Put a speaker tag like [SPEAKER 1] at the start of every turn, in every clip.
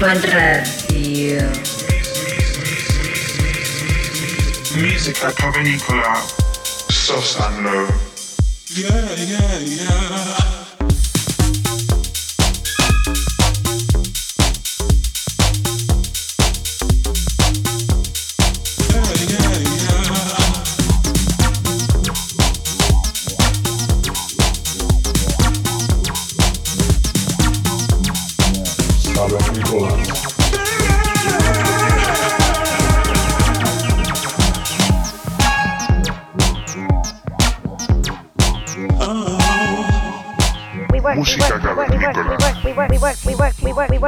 [SPEAKER 1] Urban Radio.
[SPEAKER 2] Music at Provenicola, soft and Love.
[SPEAKER 3] Yeah, yeah, yeah.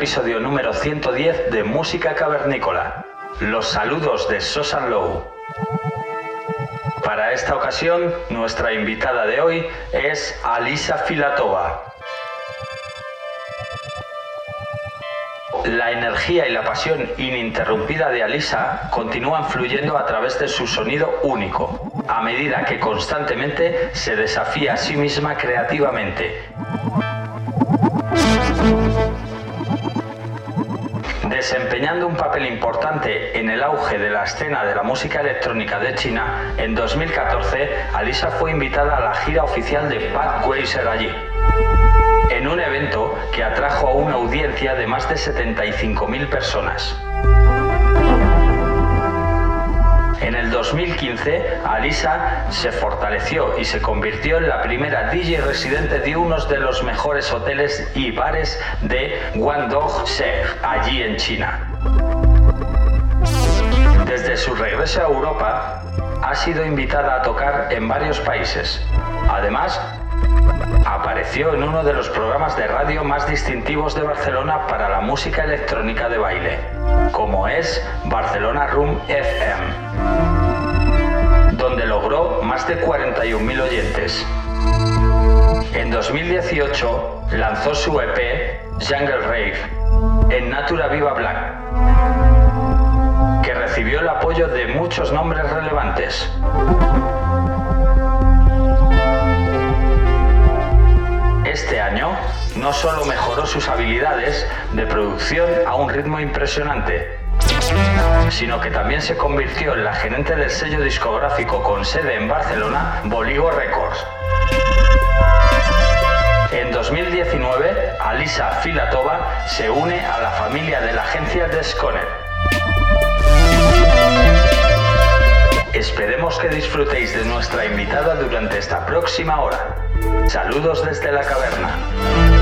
[SPEAKER 4] Episodio número 110 de Música Cavernícola. Los saludos de Sosan Low. Para esta ocasión, nuestra invitada de hoy es Alisa Filatova. La energía y la pasión ininterrumpida de Alisa continúan fluyendo a través de su sonido único, a medida que constantemente se desafía a sí misma creativamente. Desempeñando un papel importante en el auge de la escena de la música electrónica de China, en 2014 Alisa fue invitada a la gira oficial de Pat Weiser allí, en un evento que atrajo a una audiencia de más de 75.000 personas. En el 2015, Alisa se fortaleció y se convirtió en la primera DJ residente de uno de los mejores hoteles y bares de Guangdong-se, allí en China. Desde su regreso a Europa, ha sido invitada a tocar en varios países. Además, apareció en uno de los programas de radio más distintivos de Barcelona para la música electrónica de baile, como es Barcelona Room FM, donde logró más de 41.000 oyentes. En 2018 lanzó su EP Jungle Rave en Natura Viva Black, que recibió el apoyo de muchos nombres relevantes. Este año no solo mejoró sus habilidades de producción a un ritmo impresionante, sino que también se convirtió en la gerente del sello discográfico con sede en Barcelona, Boligo Records. En 2019, Alisa Filatova se une a la familia de la agencia Desconet. Esperemos que disfrutéis de nuestra invitada durante esta próxima hora. Saludos desde la caverna.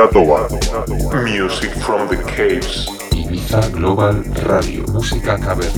[SPEAKER 5] Music from the Caves.
[SPEAKER 6] Ibiza Global Radio, música cavernícola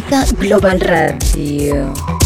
[SPEAKER 1] Global Radio.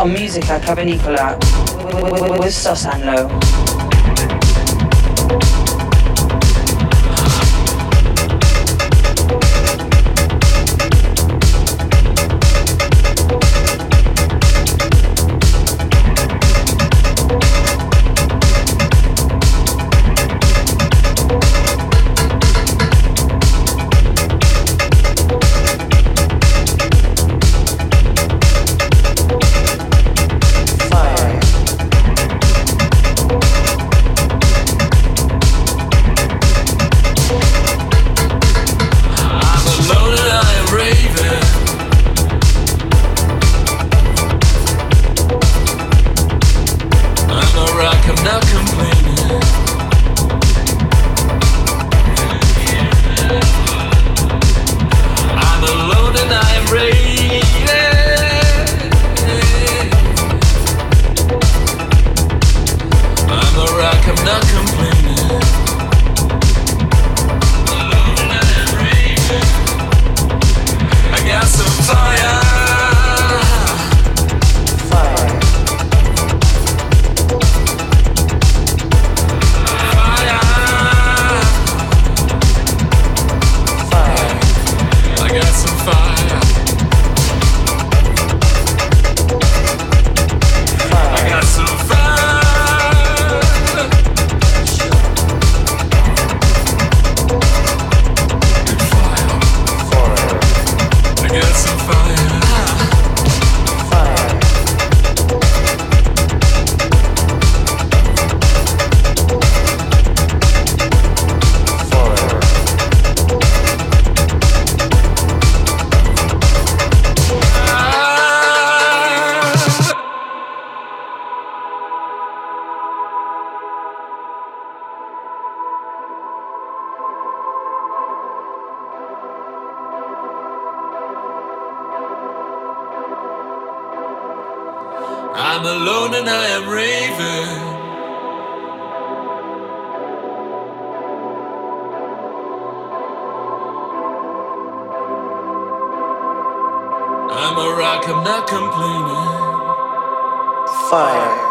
[SPEAKER 7] On music Musica Cavernicola with Sosanlo.
[SPEAKER 2] I'm
[SPEAKER 7] a rock, I'm not
[SPEAKER 1] complaining. Fire.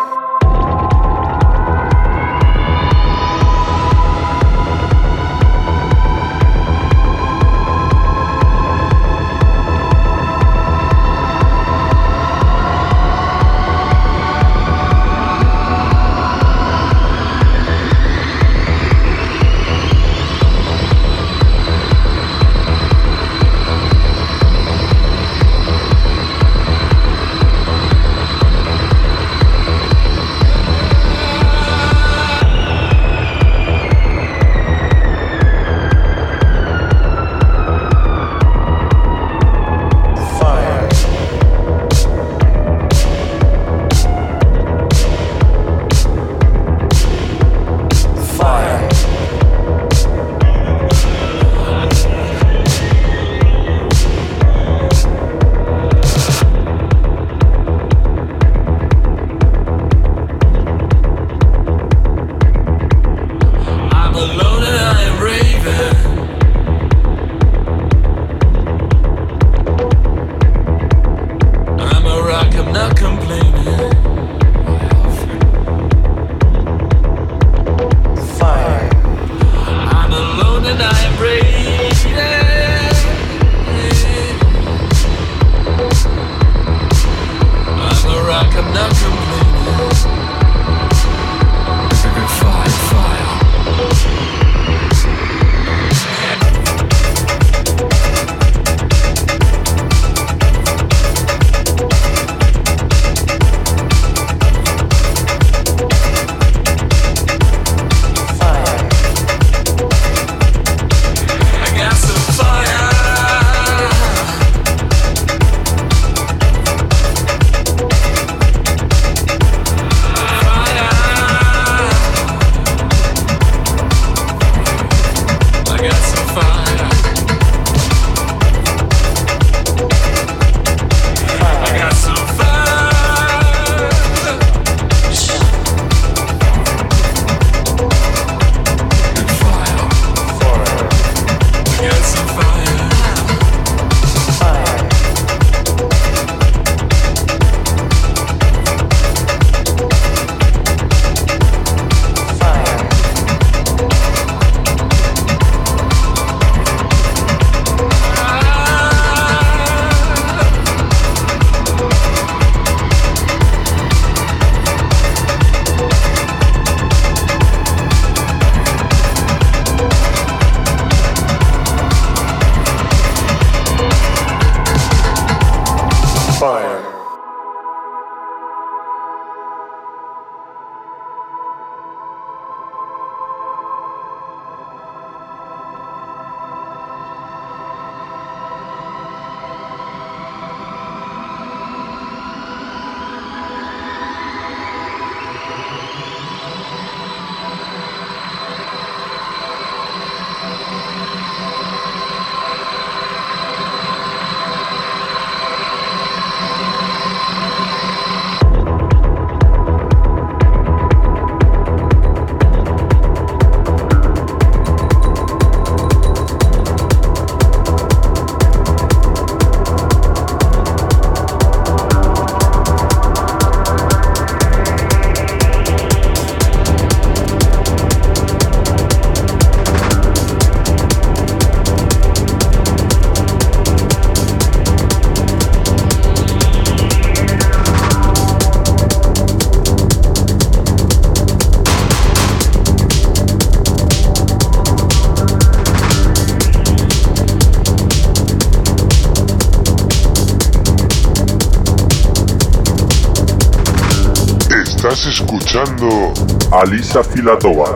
[SPEAKER 1] Escuchando
[SPEAKER 2] Alisa Filatova.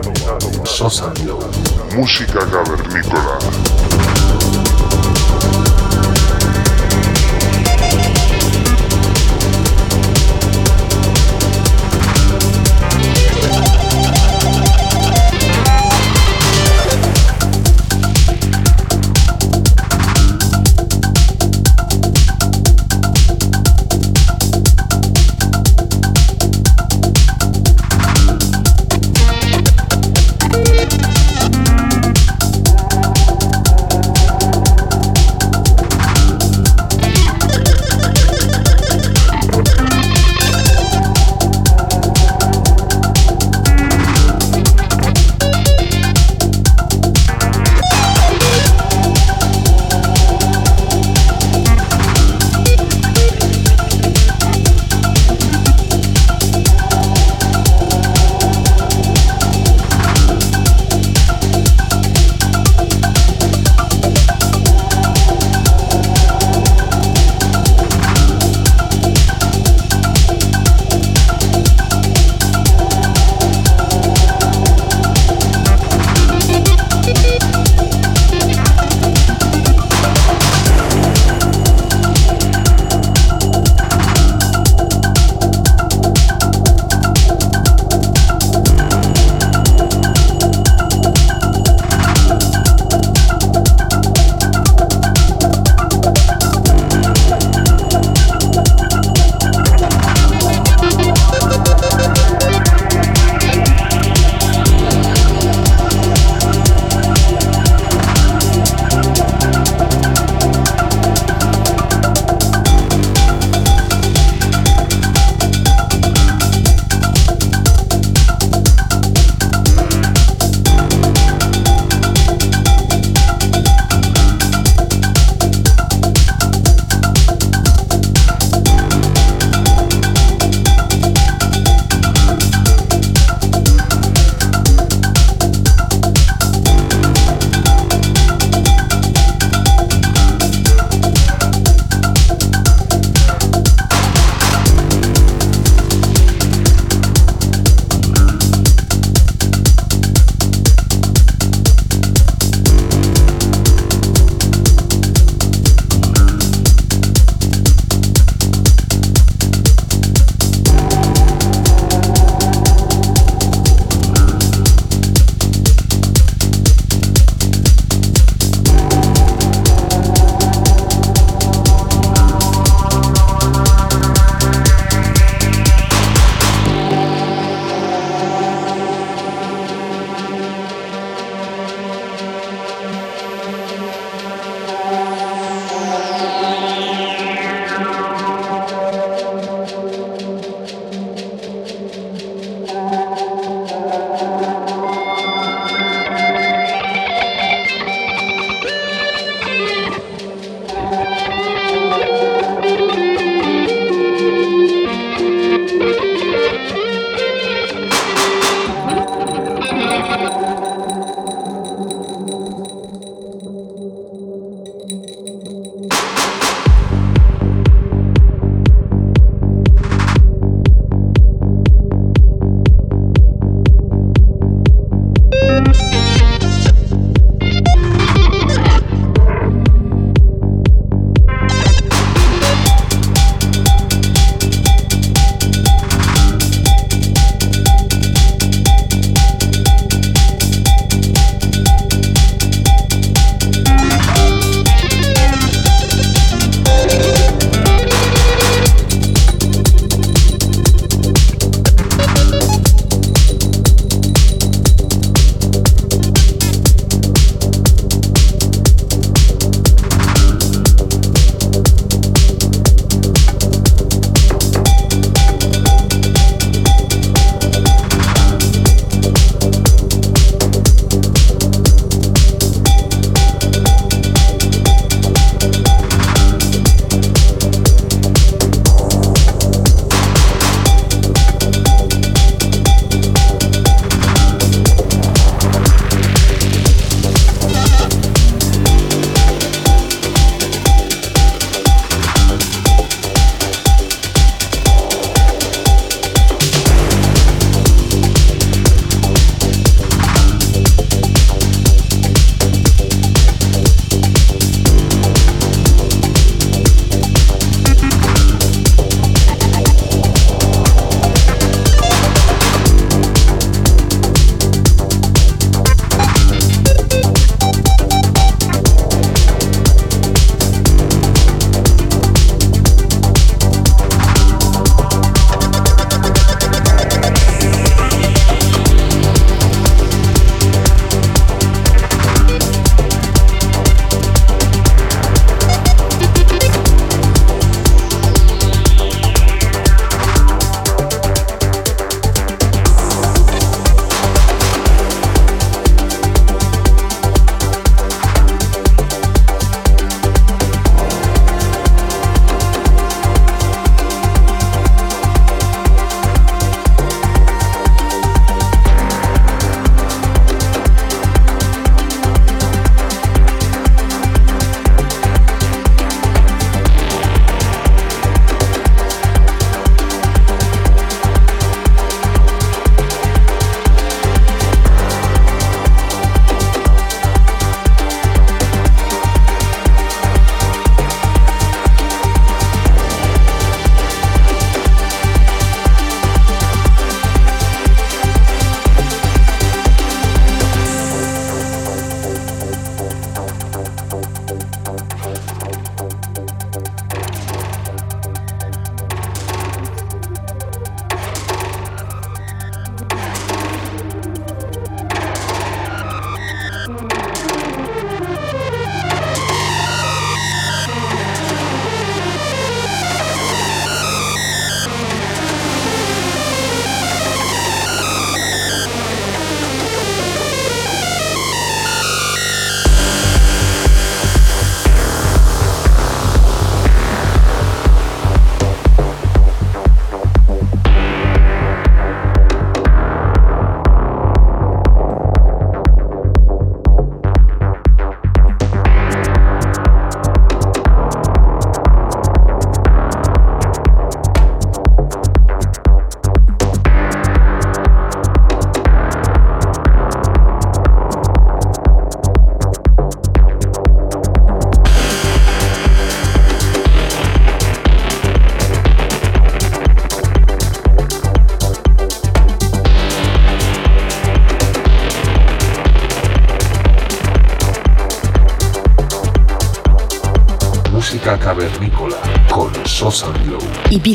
[SPEAKER 8] Sosa. Música. Cavernícola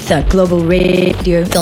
[SPEAKER 8] Ibiza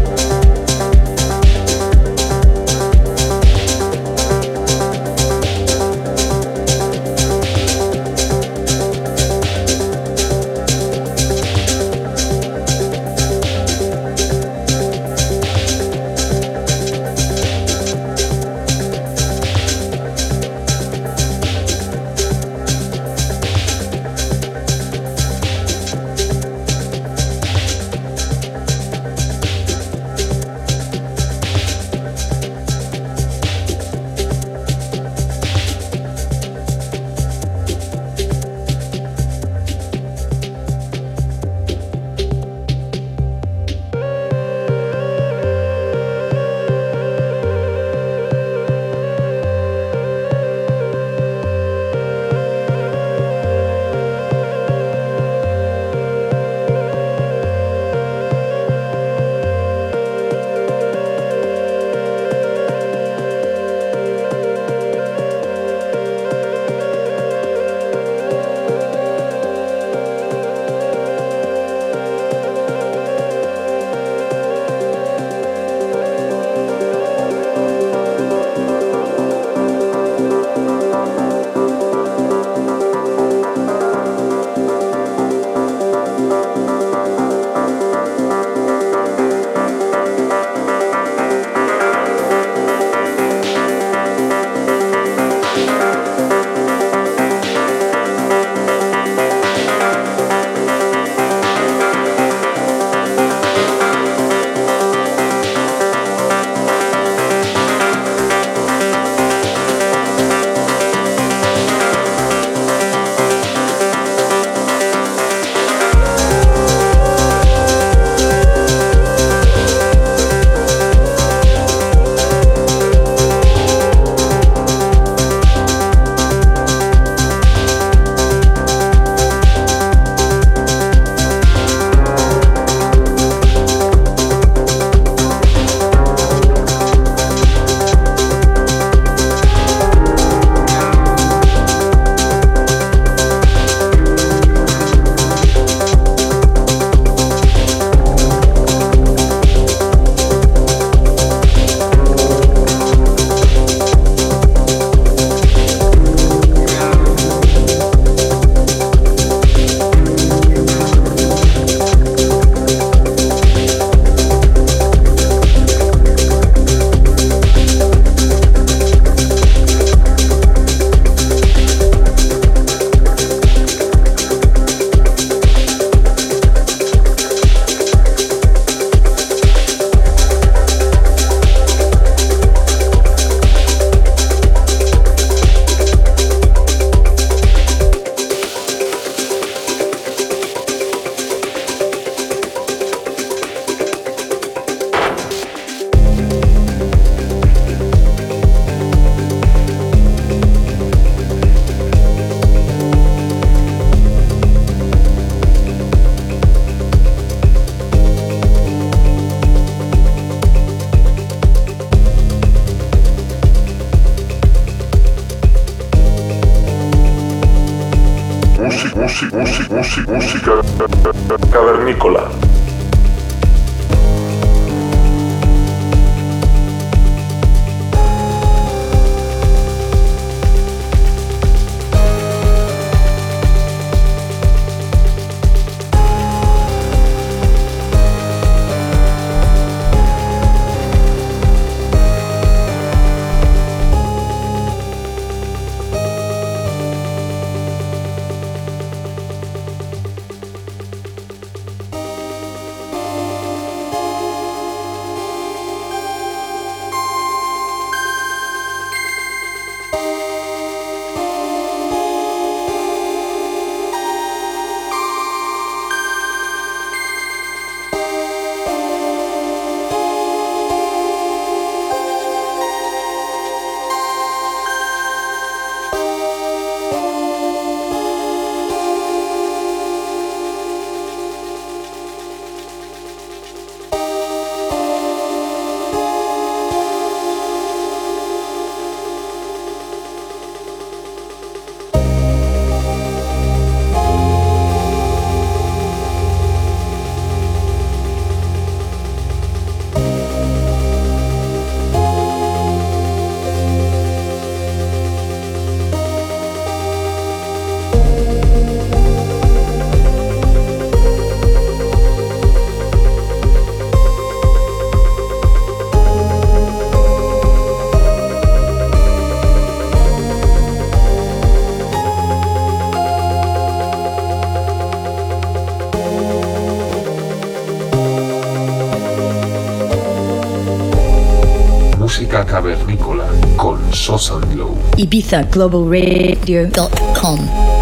[SPEAKER 7] ibizaglobalradio.com.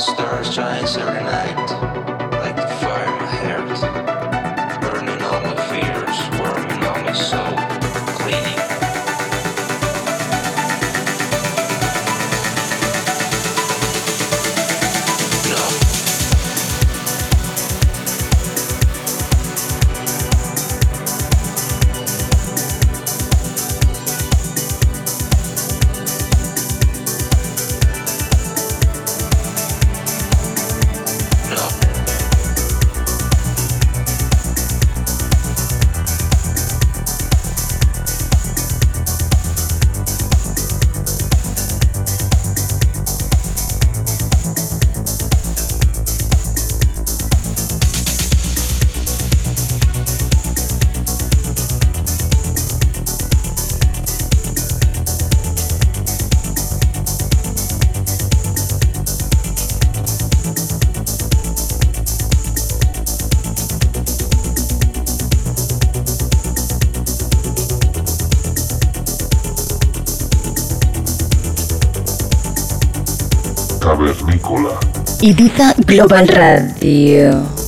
[SPEAKER 1] Ibiza Global Radio.com.
[SPEAKER 9] No.
[SPEAKER 1] Ibiza Global Radio.